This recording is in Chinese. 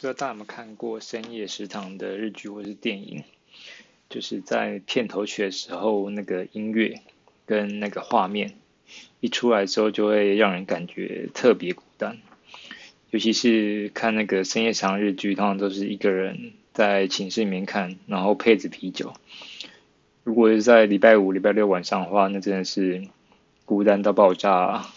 不知道大家有没有看过《深夜食堂》的日剧或是电影？就是在片头曲的时候，那个音乐跟那个画面一出来之后，就会让人感觉特别孤单。尤其是看那个《深夜食》日剧，通常都是一个人在寝室里面看，然后配着啤酒。如果是在礼拜五、礼拜六晚上的话，那真的是孤单到爆炸、啊。